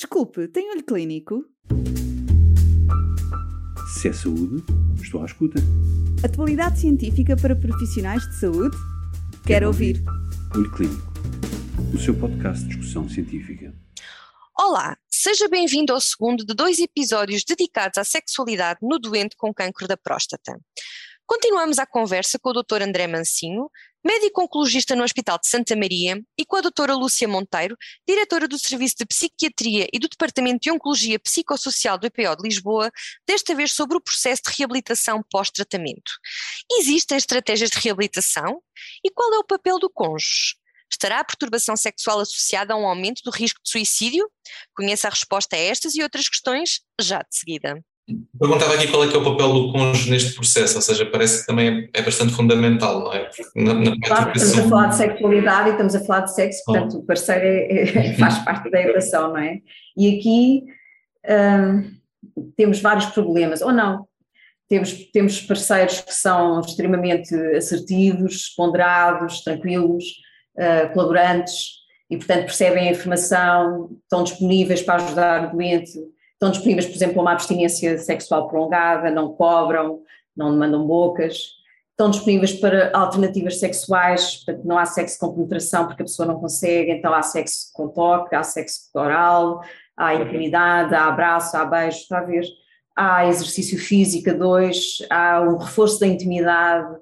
Desculpe, tem olho clínico? Se é saúde, estou à escuta. Atualidade científica para profissionais de saúde? Quero, Quero ouvir. ouvir. Olho Clínico, o seu podcast de discussão científica. Olá, seja bem-vindo ao segundo de dois episódios dedicados à sexualidade no doente com cancro da próstata. Continuamos a conversa com o Dr. André Mancinho, médico oncologista no Hospital de Santa Maria, e com a doutora Lúcia Monteiro, diretora do Serviço de Psiquiatria e do Departamento de Oncologia Psicossocial do EPO de Lisboa, desta vez sobre o processo de reabilitação pós-tratamento. Existem estratégias de reabilitação? E qual é o papel do cônjuge? Estará a perturbação sexual associada a um aumento do risco de suicídio? Conheça a resposta a estas e outras questões já de seguida. Perguntava aqui qual é que é o papel do cônjuge neste processo, ou seja, parece que também é bastante fundamental, não é? Na, na claro, estamos a falar de sexualidade e estamos a falar de sexo, portanto oh. o parceiro é, é, faz parte da equação, não é? E aqui hum, temos vários problemas, ou não, temos, temos parceiros que são extremamente assertivos, ponderados, tranquilos, uh, colaborantes, e portanto percebem a informação, estão disponíveis para ajudar o doente, estão disponíveis, por exemplo, a uma abstinência sexual prolongada, não cobram, não demandam bocas, estão disponíveis para alternativas sexuais, não há sexo com penetração porque a pessoa não consegue, então há sexo com toque, há sexo oral, há intimidade, há abraço, há beijo, está a ver? Há exercício físico a dois, há um reforço da intimidade,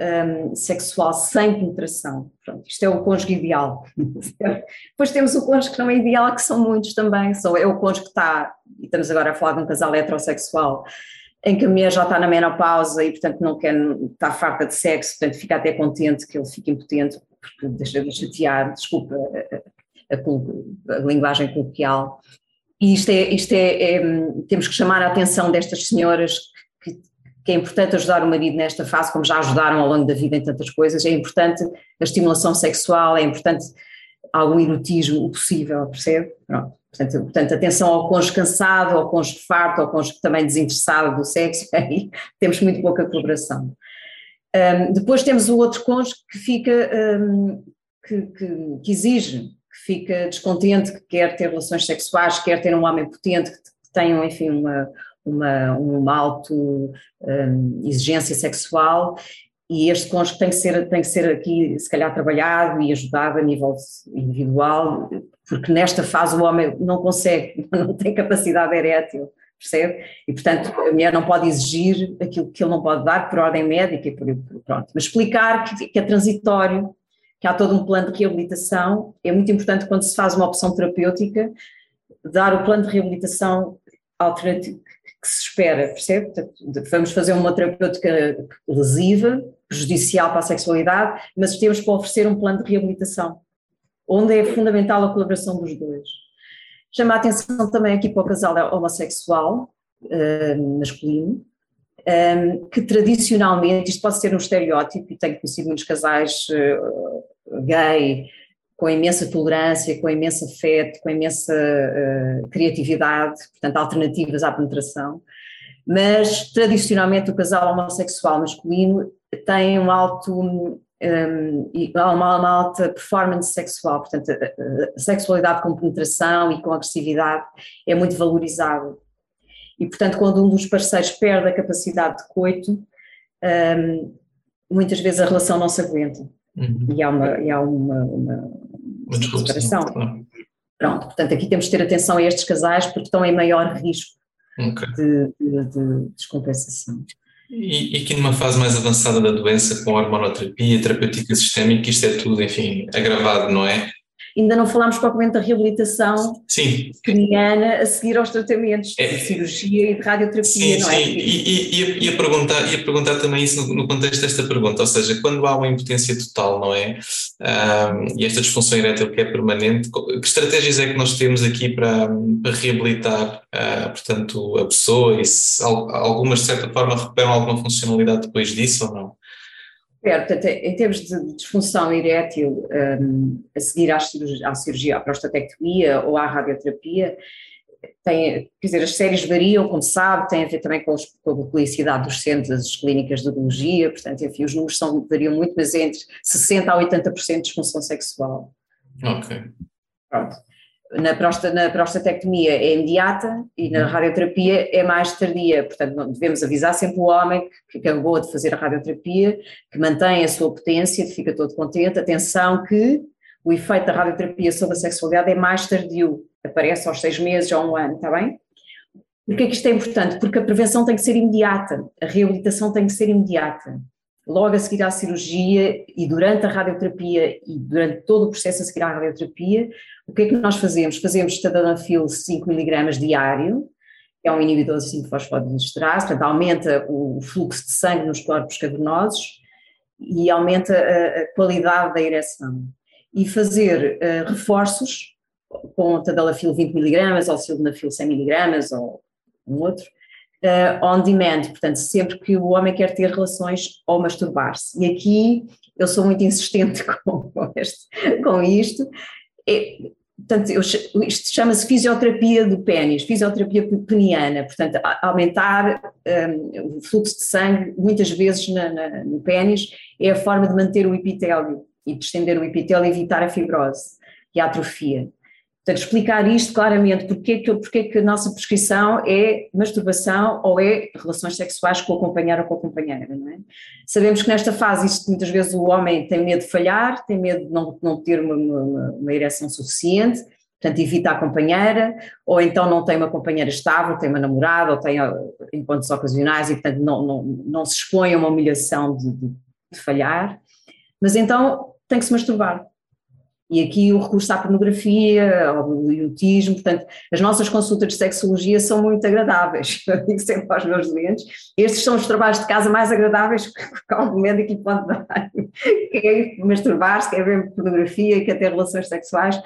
um, sexual sem penetração. Pronto, isto é o cônjuge ideal. Depois temos o cônjuge que não é ideal, que são muitos também. São, é o cônjuge que está, e estamos agora a falar de um casal heterossexual, em que a mulher já está na menopausa e, portanto, não quer, está farta de sexo, portanto, fica até contente que ele fique impotente, porque deixa de chatear, desculpa a, a, a, linguagem coloquial. E isto é, isto é, é, temos que chamar a atenção destas senhoras que, que é importante ajudar o marido nesta fase, como já ajudaram ao longo da vida em tantas coisas, é importante a estimulação sexual, é importante algum erotismo, possível, percebe? Pronto. Portanto, portanto, atenção ao cônjuge cansado, ao cônjuge farto, ao cônjuge também desinteressado do sexo, aí temos muito pouca colaboração. Um, depois temos o outro cônjuge que fica, um, que, que, que, exige, que fica descontente, que quer ter relações sexuais, quer ter um homem potente, que tenham, enfim, uma, uma, uma alta um, exigência sexual e este cônjuge tem que ser tem que ser aqui se calhar trabalhado e ajudado a nível individual porque nesta fase o homem não consegue não tem capacidade erétil percebe? E portanto a mulher não pode exigir aquilo que ele não pode dar por ordem médica e por, pronto. Mas explicar que, que é transitório que há todo um plano de reabilitação. É muito importante quando se faz uma opção terapêutica dar o plano de reabilitação alternativo que se espera, percebe? Vamos fazer uma terapêutica lesiva, prejudicial para a sexualidade, mas temos para oferecer um plano de reabilitação, onde é fundamental a colaboração dos dois. Chama a atenção também aqui para o casal homossexual, uh, masculino, um, eh, que tradicionalmente, isto pode ser um estereótipo, e tenho conhecido muitos casais uh, gay, com imensa tolerância, com imenso afeto, com imensa uh, criatividade, portanto, alternativas à penetração. Mas, tradicionalmente, o casal homossexual masculino tem um alto, um, uma, uma, alta performance sexual, portanto, a, sexualidade com penetração e com agressividade é muito valorizada. E, portanto, quando um dos parceiros perde a capacidade de coito, um, muitas vezes a relação não se aguenta. Uhum. E há uma, e há uma, uma, uma separação. Claro. Pronto, portanto, aqui temos de ter atenção a estes casais porque estão em maior risco okay. de, de, de, descompensação. E, e aqui numa fase mais avançada da doença, com hormonoterapia, terapêutica sistémica, isto é tudo, enfim, agravado, não é? Ainda não falámos propriamente da reabilitação sim. craniana a seguir aos tratamentos é, de cirurgia e de radioterapia, sim, não é? Sim, e, e, a perguntar, ia perguntar também isso no, no, contexto desta pergunta, ou seja, quando há uma impotência total, não é? Um, e esta disfunção erétil que é permanente, que estratégias é que nós temos aqui para, para reabilitar, uh, portanto, a pessoa e se algumas, de certa forma, recuperam alguma funcionalidade depois disso ou não? Portanto, em termos de disfunção erétil, um, a seguir à cirurgia, à cirurgia, à prostatectomia ou à radioterapia, tem, quer dizer, as séries variam, como sabe, tem a ver também com, os, com a publicidade dos centros, das clínicas de odontologia, portanto, enfim, os números são, variam muito, mas é entre 60% a 80% de disfunção sexual. Ok. Pronto. Na, prosta, na prostatectomia é imediata e na uhum. radioterapia é mais tardia, portanto devemos avisar sempre o homem que, acabou de fazer a radioterapia, que mantém a sua potência, que fica todo contente, atenção que o efeito da radioterapia sobre a sexualidade é mais tardio, aparece aos seis meses ou um ano, está bem? Porquê que isto é importante? Porque a prevenção tem que ser imediata, a reabilitação tem que ser imediata. Logo a seguir à cirurgia e durante a radioterapia e durante todo o processo a seguir à radioterapia, o que é que nós fazemos? Fazemos tadalafil 5 mg diário, que é um inibidor de 5-fosfodiesterase, portanto aumenta o fluxo de sangue nos corpos cavernosos e aumenta a, a qualidade da ereção. E fazer uh, reforços com tadalafil 20 mg ou sildenafil 100 mg ou um outro, uh, on demand, portanto sempre que o homem quer ter relações ou masturbar-se. E aqui eu sou muito insistente com, este, com isto, é, portanto, eu, isto chama-se fisioterapia do pênis, fisioterapia peniana, portanto, aumentar um, o fluxo de sangue, muitas vezes na, na, no pênis, é a forma de manter o epitélio e de estender o epitélio e evitar a fibrose e a atrofia. Portanto, explicar isto claramente, porque que, porque que a nossa prescrição é masturbação ou é relações sexuais com o companheiro ou com a companheira, não é? Sabemos que nesta fase isto, muitas vezes o homem tem medo de falhar, tem medo de não, não ter uma, uma, uma ereção suficiente, portanto evita a companheira, ou então não tem uma companheira estável, tem uma namorada, ou tem encontros ocasionais e portanto não, não, não se expõe a uma humilhação de, de, de falhar, mas então tem que se masturbar. E aqui o recurso à pornografia, ao idiotismo, portanto, as nossas consultas de sexologia são muito agradáveis. Eu digo sempre aos meus doentes, estes são os trabalhos de casa mais agradáveis que qualquer médico lhe pode dar. Quer masturbar-se, quer ver pornografia, quer ter relações sexuais.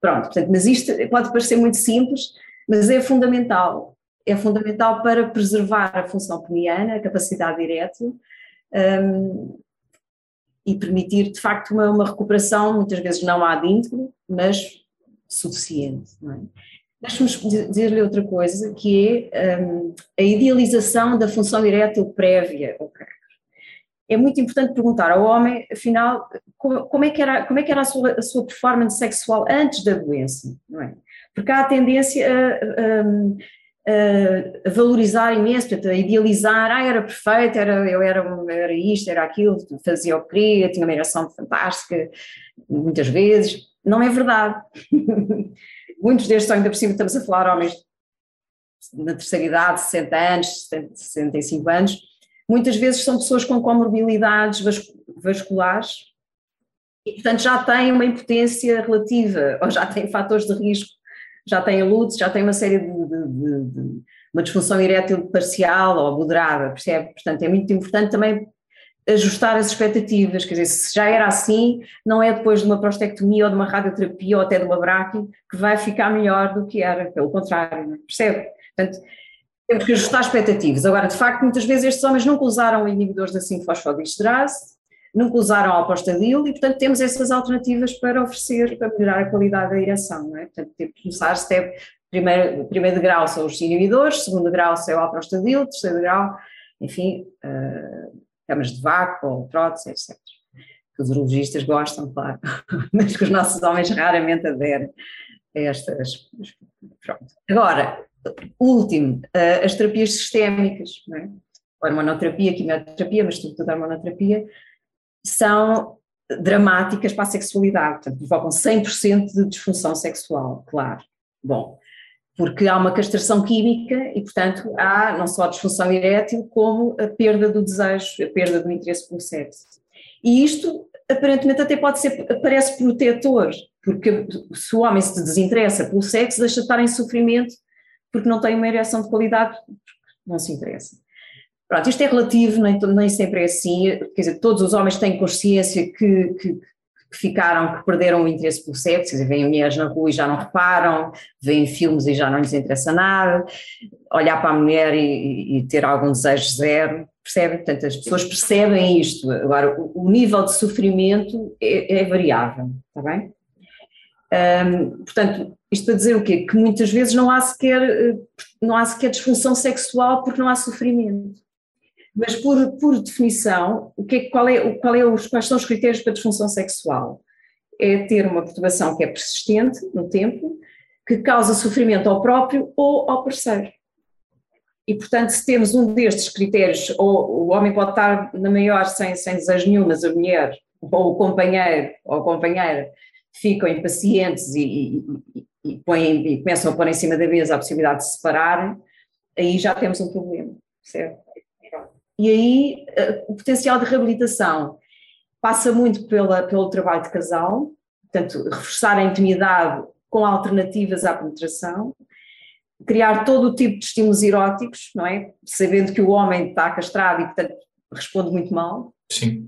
Pronto, portanto, mas isto pode parecer muito simples, mas é fundamental. É fundamental para preservar a função peniana, a capacidade erétil, um, e permitir de facto uma, uma recuperação, muitas vezes não ad íntegro, mas suficiente. É? Deixe-me dizer-lhe outra coisa, que é um, a idealização da função erétil prévia ao cancro. É muito importante perguntar ao homem, afinal, como, como é que era, como é que era a, sua, a sua performance sexual antes da doença, não é? Porque há a tendência a, a, valorizar imenso, portanto, a idealizar, ah, era perfeito, era, eu era, era isto, era aquilo, fazia o que queria, tinha uma ereção fantástica, muitas vezes. Não é verdade. Muitos destes, ainda por cima, estamos a falar homens na terceira idade, 60 anos, 65 anos, muitas vezes são pessoas com comorbilidades vasculares e, portanto, já têm uma impotência relativa ou já têm fatores de risco já tem lútis, já tem uma série de, de, de, de, uma disfunção erétil parcial ou moderada, percebe? Portanto, é muito importante também ajustar as expectativas, quer dizer, se já era assim, não é depois de uma prostectomia ou de uma radioterapia ou até de uma braque que vai ficar melhor do que era, pelo contrário, é? percebe? Portanto, temos que ajustar expectativas. Agora, de facto, muitas vezes estes homens nunca usaram inibidores da 5-fosfodiesterase, nunca usaram a apostadil e, portanto, temos essas alternativas para oferecer, para melhorar a qualidade da ereção, não é? Portanto, temos que começar step, primeiro, primeiro grau são os inibidores, segundo grau é o aprostadil, terceiro grau, enfim, uh, camas de vácuo prótese, etc. Que os urologistas gostam, claro, mas que os nossos homens raramente aderem a estas. Pronto. Agora, último, uh, as terapias sistémicas, não é? hormonoterapia, quimioterapia, mas sobretudo a hormonoterapia, são dramáticas para a sexualidade, portanto, provocam 100% de disfunção sexual, claro. Bom, porque há uma castração química e, portanto, há não só a disfunção erétil, como a perda do desejo, a perda do interesse pelo sexo. E isto, aparentemente, até pode ser, parece protetor, porque se o homem se desinteressa pelo sexo, deixa de estar em sofrimento porque não tem uma ereção de qualidade, não se interessa. Pronto, isto é relativo, nem, nem sempre é assim, quer dizer, todos os homens têm consciência que, que, que ficaram, que perderam o interesse pelo sexo, quer dizer, veem mulheres na rua e já não reparam, veem filmes e já não lhes interessa nada, olhar para a mulher e, e ter algum desejo zero, percebe? Portanto, as pessoas percebem isto, agora o, o nível de sofrimento é, é variável, está bem? Um, portanto, isto para dizer o quê? Que muitas vezes não há sequer, eh, não há sequer disfunção sexual porque não há sofrimento. Mas por, por definição, o que é, qual é, qual é os, quais são os critérios para disfunção sexual? É ter uma perturbação que é persistente no tempo, que causa sofrimento ao próprio ou ao parceiro. E, portanto, se temos um destes critérios, ou o homem pode estar na maior sem, sem desejo nenhum, mas a mulher, ou o companheiro, ou a companheira, ficam impacientes e, e, e, põem, e começam a pôr em cima da mesa a possibilidade de se separarem, aí já temos um problema, certo? E aí eh, o potencial de reabilitação passa muito pela, pelo trabalho de casal, portanto, reforçar a intimidade com alternativas à penetração, criar todo o tipo de estímulos eróticos, não é? Sabendo que o homem está castrado e, portanto, responde muito mal. Sim.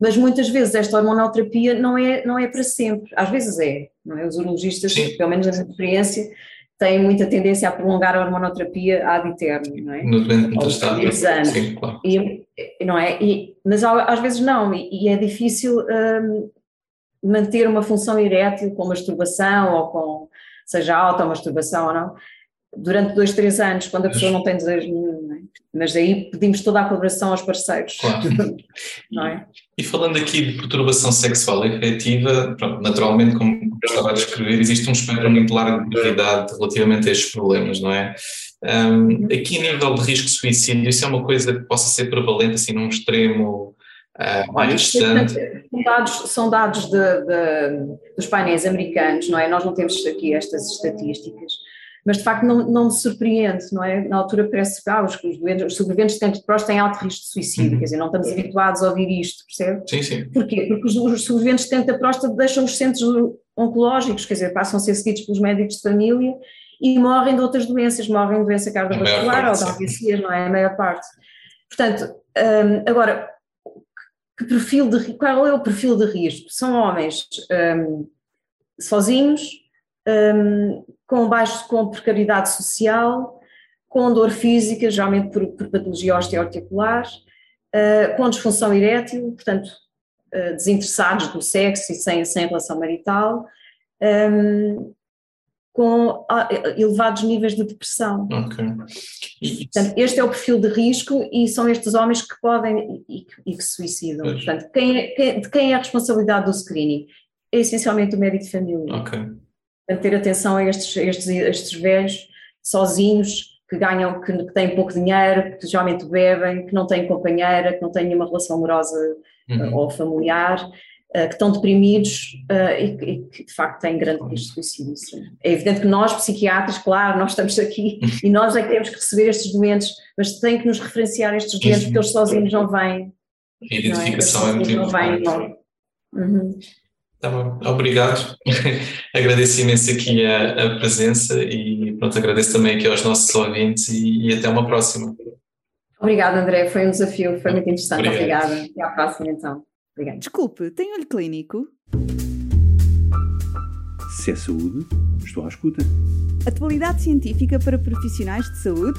Mas muitas vezes esta hormonoterapia não é, não é para sempre. Às vezes é, não é? Os urologistas, Sim. pelo menos na minha experiência, têm muita tendência a prolongar a hormonoterapia ad eterno, não é? No doente metastático. Sim, claro. E, não é? E, mas às vezes não, e, e é difícil hum, manter uma função erétil com masturbação ou com, seja automasturbação ou não, durante dois, três anos, quando a pessoa não tem desejo nenhum? Mas aí pedimos toda a colaboração aos parceiros. Claro. não é? E falando aqui de perturbação sexual efetiva, pronto, naturalmente, como estava a descrever, existe um espectro muito largo de gravidade relativamente a estes problemas, não é? Um, aqui a nível de risco de suicídio, isso é uma coisa que possa ser prevalente assim num extremo uh, mais distante? São dados, são dados de, de, dos painéis americanos, não é? Nós não temos aqui estas estatísticas, mas de facto não, não me surpreende, não é? Na altura parece que ah, os, os, sobreviventes de câncer de próstata têm alto risco de suicídio, uhum. quer dizer, não estamos habituados a ouvir isto, percebe? Sim, sim. Porquê? Porque os, os sobreviventes de câncer de próstata deixam os centros oncológicos, quer dizer, passam a ser seguidos pelos médicos de família e morrem de outras doenças, morrem de doença cardiovascular ou de AVC, não é? A maior parte. Portanto, um, agora, que perfil de, qual é o perfil de risco? São homens um, sozinhos, um, com baixo, com precariedade social, com dor física, geralmente por, por patologia osteoarticular, uh, com disfunção erétil, portanto, uh, desinteressados do sexo e sem, sem relação marital, um, com ah, elevados níveis de depressão. Ok. Portanto, este é o perfil de risco e são estes homens que podem e, e que se suicidam. Pois. Portanto, quem é, quem, de quem é a responsabilidade do screening? É essencialmente o médico de família. Ok. Portanto, ter atenção a estes, estes, estes velhos sozinhos que ganham, que, que têm pouco dinheiro, que geralmente bebem, que não têm companheira, que não têm nenhuma relação amorosa uhum. ou familiar, uh, que estão deprimidos uh, e, que de facto têm grande risco de suicídio. É evidente que nós, psiquiatras, claro, nós estamos aqui e nós é que temos que receber estes doentes, mas tem que nos referenciar estes doentes porque eles sozinhos não vêm. A identificação é, é muito importante. Não vêm, não. Uhum. Tá bom, obrigado. agradeço imenso aqui a, a, presença e pronto, agradeço também aqui aos nossos ouvintes e, e até uma próxima. Obrigada, André, foi um desafio, foi muito interessante. Obrigado. Obrigada. Até à próxima então. Obrigada. Desculpe, tem olho clínico? Se é saúde, estou à escuta. Atualidade científica para profissionais de saúde?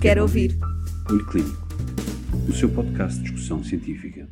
Quero, Quero ouvir. ouvir. Olho Clínico, o seu podcast de discussão científica.